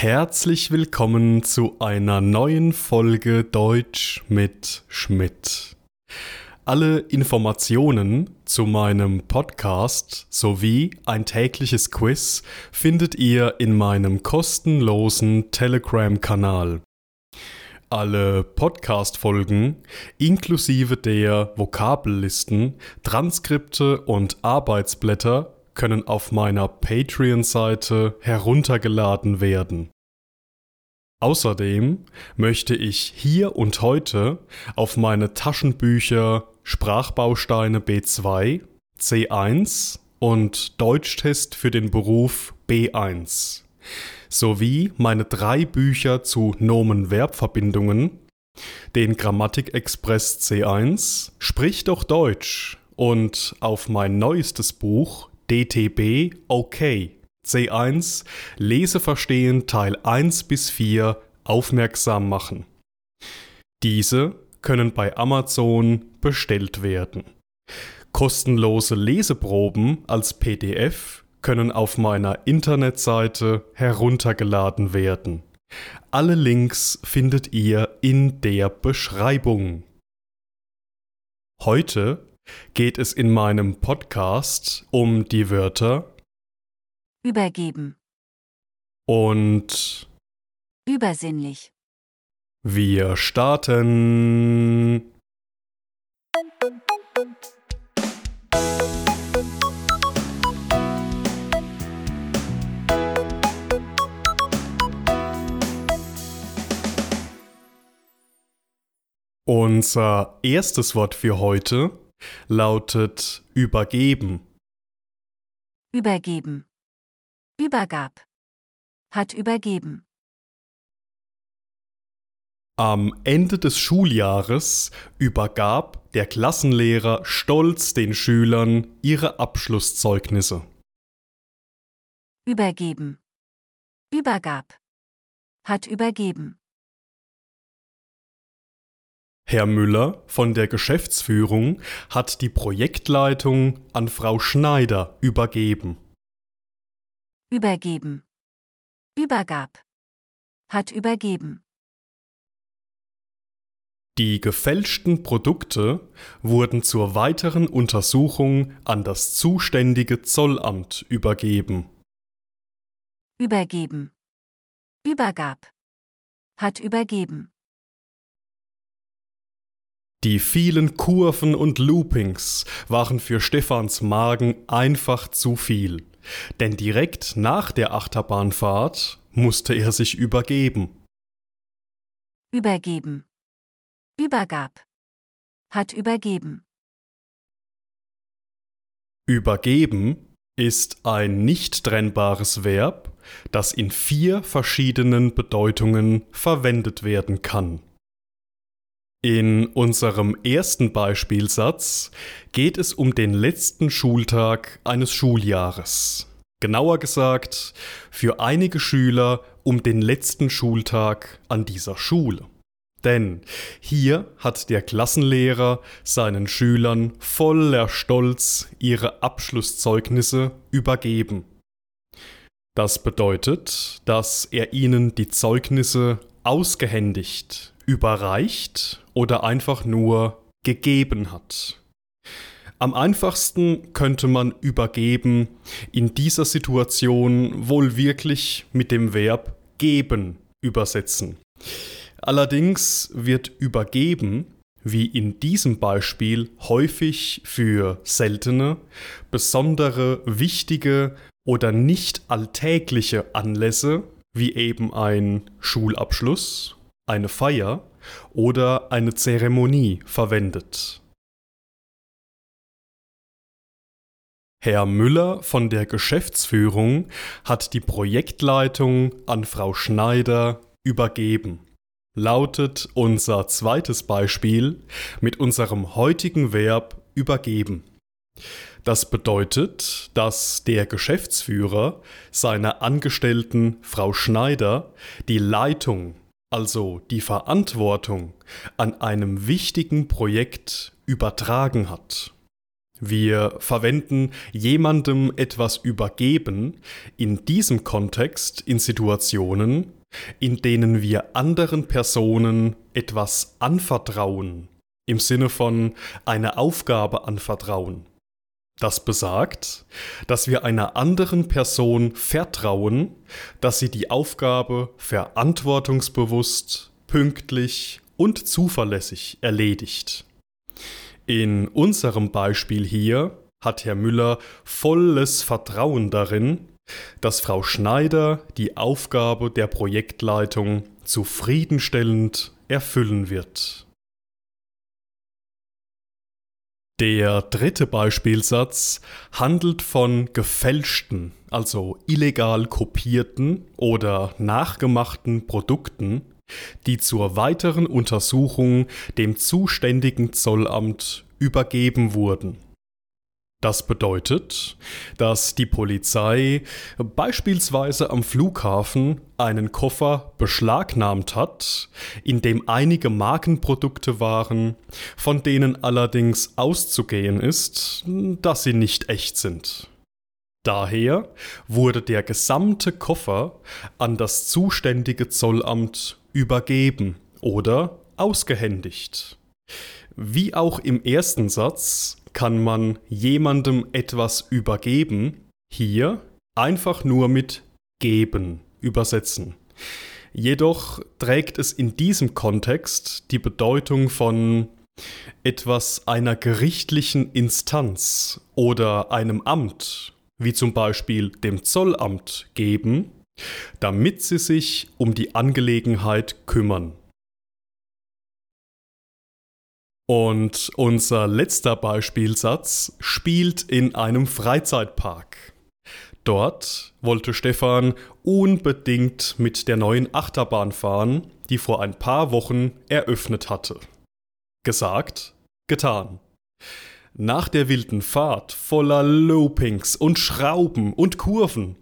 Herzlich willkommen zu einer neuen Folge Deutsch mit Schmidt. Alle Informationen zu meinem Podcast sowie ein tägliches Quiz findet ihr in meinem kostenlosen Telegram-Kanal. Alle Podcast-Folgen inklusive der Vokabellisten, Transkripte und Arbeitsblätter können auf meiner Patreon-Seite heruntergeladen werden. Außerdem möchte ich hier und heute auf meine Taschenbücher Sprachbausteine B2, C1 und Deutschtest für den Beruf B1 sowie meine drei Bücher zu Nomen-Verb-Verbindungen, den Grammatikexpress C1, Sprich doch Deutsch und auf mein neuestes Buch DTB OK C1 Leseverstehen Teil 1 bis 4 aufmerksam machen. Diese können bei Amazon bestellt werden. Kostenlose Leseproben als PDF können auf meiner Internetseite heruntergeladen werden. Alle Links findet ihr in der Beschreibung. Heute geht es in meinem Podcast um die Wörter Übergeben. und Übersinnlich. wir starten. Unser erstes Wort für heute lautet übergeben. Übergeben. Übergab. Hat übergeben. Am Ende des Schuljahres übergab der Klassenlehrer stolz den Schülern ihre Abschlusszeugnisse. Übergeben. Übergab. Hat übergeben. Herr Müller von der Geschäftsführung hat die Projektleitung an Frau Schneider übergeben. Übergeben. Übergab. Hat übergeben. Die gefälschten Produkte wurden zur weiteren Untersuchung an das zuständige Zollamt übergeben. Übergeben. Übergab. Hat übergeben. Die vielen Kurven und Loopings waren für Stephans Magen einfach zu viel, denn direkt nach der Achterbahnfahrt musste er sich übergeben. Übergeben. Übergab. Hat übergeben. Übergeben ist ein nicht trennbares Verb, das in vier verschiedenen Bedeutungen verwendet werden kann. In unserem ersten Beispielsatz geht es um den letzten Schultag eines Schuljahres. Genauer gesagt, für einige Schüler um den letzten Schultag an dieser Schule. Denn hier hat der Klassenlehrer seinen Schülern voller Stolz ihre Abschlusszeugnisse übergeben. Das bedeutet, dass er ihnen die Zeugnisse ausgehändigt, überreicht oder einfach nur gegeben hat. Am einfachsten könnte man übergeben in dieser Situation wohl wirklich mit dem Verb geben übersetzen. Allerdings wird übergeben, wie in diesem Beispiel, häufig für seltene, besondere, wichtige oder nicht alltägliche Anlässe, wie eben ein Schulabschluss, eine Feier oder eine Zeremonie verwendet. Herr Müller von der Geschäftsführung hat die Projektleitung an Frau Schneider übergeben. Lautet unser zweites Beispiel mit unserem heutigen Verb übergeben. Das bedeutet, dass der Geschäftsführer seiner Angestellten Frau Schneider die Leitung, also die Verantwortung an einem wichtigen Projekt übertragen hat. Wir verwenden jemandem etwas übergeben, in diesem Kontext in Situationen, in denen wir anderen Personen etwas anvertrauen, im Sinne von eine Aufgabe anvertrauen. Das besagt, dass wir einer anderen Person vertrauen, dass sie die Aufgabe verantwortungsbewusst, pünktlich und zuverlässig erledigt. In unserem Beispiel hier hat Herr Müller volles Vertrauen darin, dass Frau Schneider die Aufgabe der Projektleitung zufriedenstellend erfüllen wird. Der dritte Beispielsatz handelt von gefälschten, also illegal kopierten oder nachgemachten Produkten, die zur weiteren Untersuchung dem zuständigen Zollamt übergeben wurden. Das bedeutet, dass die Polizei beispielsweise am Flughafen einen Koffer beschlagnahmt hat, in dem einige Markenprodukte waren, von denen allerdings auszugehen ist, dass sie nicht echt sind. Daher wurde der gesamte Koffer an das zuständige Zollamt übergeben oder ausgehändigt. Wie auch im ersten Satz kann man jemandem etwas übergeben, hier einfach nur mit geben übersetzen. Jedoch trägt es in diesem Kontext die Bedeutung von etwas einer gerichtlichen Instanz oder einem Amt, wie zum Beispiel dem Zollamt, geben, damit sie sich um die Angelegenheit kümmern. Und unser letzter Beispielsatz spielt in einem Freizeitpark. Dort wollte Stefan unbedingt mit der neuen Achterbahn fahren, die vor ein paar Wochen eröffnet hatte. Gesagt, getan. Nach der wilden Fahrt voller Loopings und Schrauben und Kurven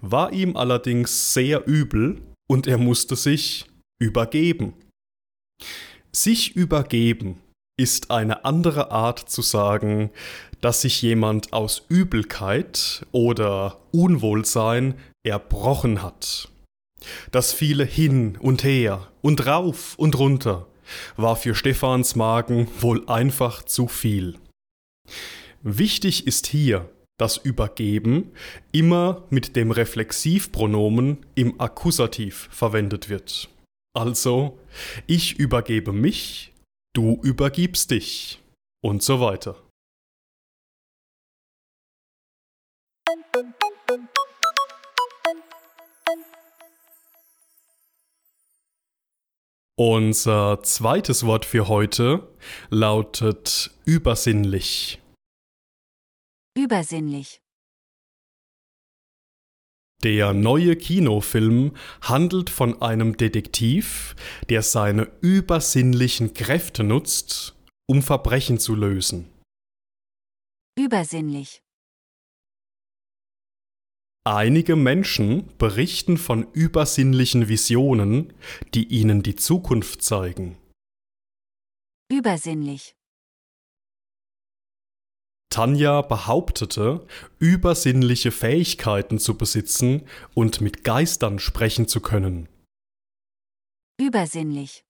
war ihm allerdings sehr übel und er musste sich übergeben. Sich übergeben ist eine andere Art zu sagen, dass sich jemand aus Übelkeit oder Unwohlsein erbrochen hat. Das viele hin und her und rauf und runter war für Stephans Magen wohl einfach zu viel. Wichtig ist hier, dass Übergeben immer mit dem Reflexivpronomen im Akkusativ verwendet wird. Also, ich übergebe mich du übergibst dich und so weiter. Unser zweites Wort für heute lautet übersinnlich. Übersinnlich. Der neue Kinofilm handelt von einem Detektiv, der seine übersinnlichen Kräfte nutzt, um Verbrechen zu lösen. Übersinnlich. Einige Menschen berichten von übersinnlichen Visionen, die ihnen die Zukunft zeigen. Übersinnlich. Tanja behauptete, übersinnliche Fähigkeiten zu besitzen und mit Geistern sprechen zu können. Übersinnlich.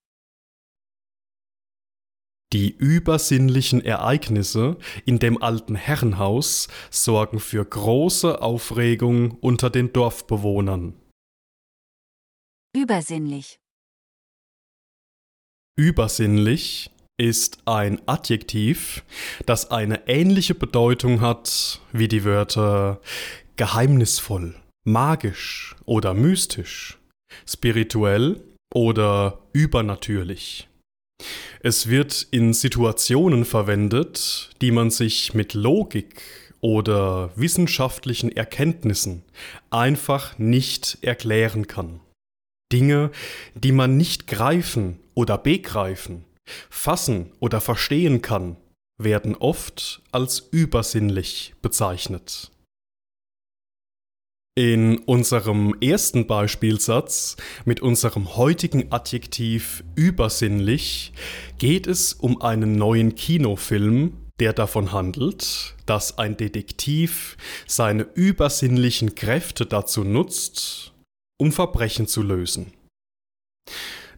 Die übersinnlichen Ereignisse in dem alten Herrenhaus sorgen für große Aufregung unter den Dorfbewohnern. Übersinnlich. Übersinnlich ist ein Adjektiv, das eine ähnliche Bedeutung hat wie die Wörter geheimnisvoll, magisch oder mystisch, spirituell oder übernatürlich. Es wird in Situationen verwendet, die man sich mit Logik oder wissenschaftlichen Erkenntnissen einfach nicht erklären kann. Dinge, die man nicht greifen oder begreifen, fassen oder verstehen kann, werden oft als übersinnlich bezeichnet. In unserem ersten Beispielsatz mit unserem heutigen Adjektiv übersinnlich geht es um einen neuen Kinofilm, der davon handelt, dass ein Detektiv seine übersinnlichen Kräfte dazu nutzt, um Verbrechen zu lösen.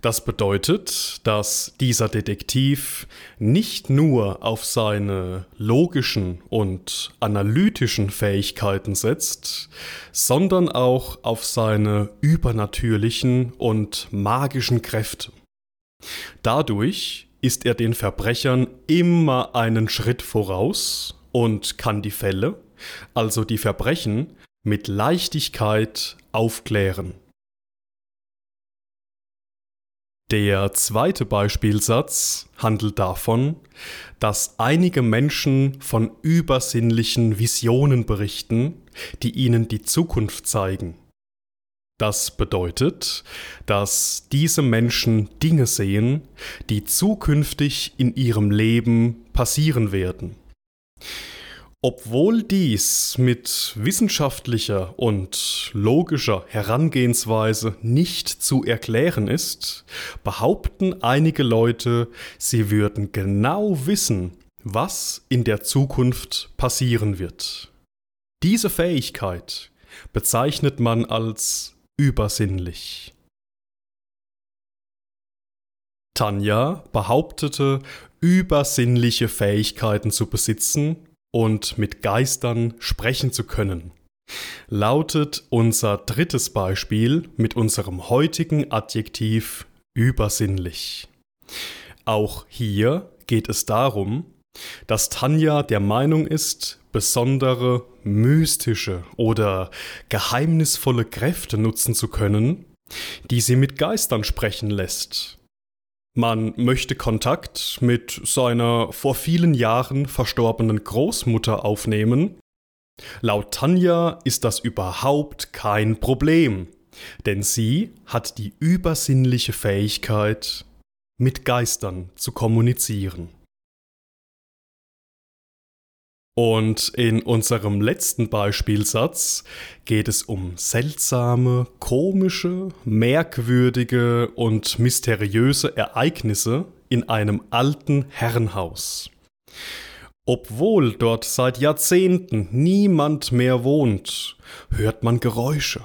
Das bedeutet, dass dieser Detektiv nicht nur auf seine logischen und analytischen Fähigkeiten setzt, sondern auch auf seine übernatürlichen und magischen Kräfte. Dadurch ist er den Verbrechern immer einen Schritt voraus und kann die Fälle, also die Verbrechen, mit Leichtigkeit aufklären. Der zweite Beispielsatz handelt davon, dass einige Menschen von übersinnlichen Visionen berichten, die ihnen die Zukunft zeigen. Das bedeutet, dass diese Menschen Dinge sehen, die zukünftig in ihrem Leben passieren werden. Obwohl dies mit wissenschaftlicher und logischer Herangehensweise nicht zu erklären ist, behaupten einige Leute, sie würden genau wissen, was in der Zukunft passieren wird. Diese Fähigkeit bezeichnet man als übersinnlich. Tanja behauptete, übersinnliche Fähigkeiten zu besitzen und mit Geistern sprechen zu können. Lautet unser drittes Beispiel mit unserem heutigen Adjektiv übersinnlich. Auch hier geht es darum, dass Tanja der Meinung ist, besondere mystische oder geheimnisvolle Kräfte nutzen zu können, die sie mit Geistern sprechen lässt, man möchte Kontakt mit seiner vor vielen Jahren verstorbenen Großmutter aufnehmen. Laut Tanja ist das überhaupt kein Problem, denn sie hat die übersinnliche Fähigkeit, mit Geistern zu kommunizieren. Und in unserem letzten Beispielsatz geht es um seltsame, komische, merkwürdige und mysteriöse Ereignisse in einem alten Herrenhaus. Obwohl dort seit Jahrzehnten niemand mehr wohnt, hört man Geräusche.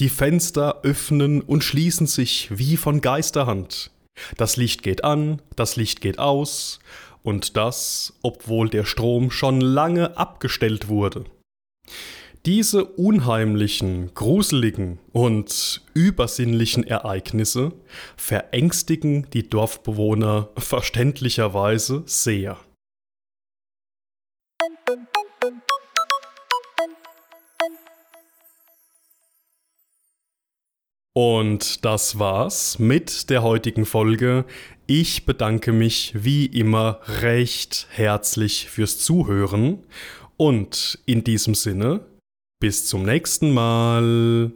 Die Fenster öffnen und schließen sich wie von Geisterhand. Das Licht geht an, das Licht geht aus, und das, obwohl der Strom schon lange abgestellt wurde. Diese unheimlichen, gruseligen und übersinnlichen Ereignisse verängstigen die Dorfbewohner verständlicherweise sehr. Und das war's mit der heutigen Folge. Ich bedanke mich wie immer recht herzlich fürs Zuhören und in diesem Sinne bis zum nächsten Mal.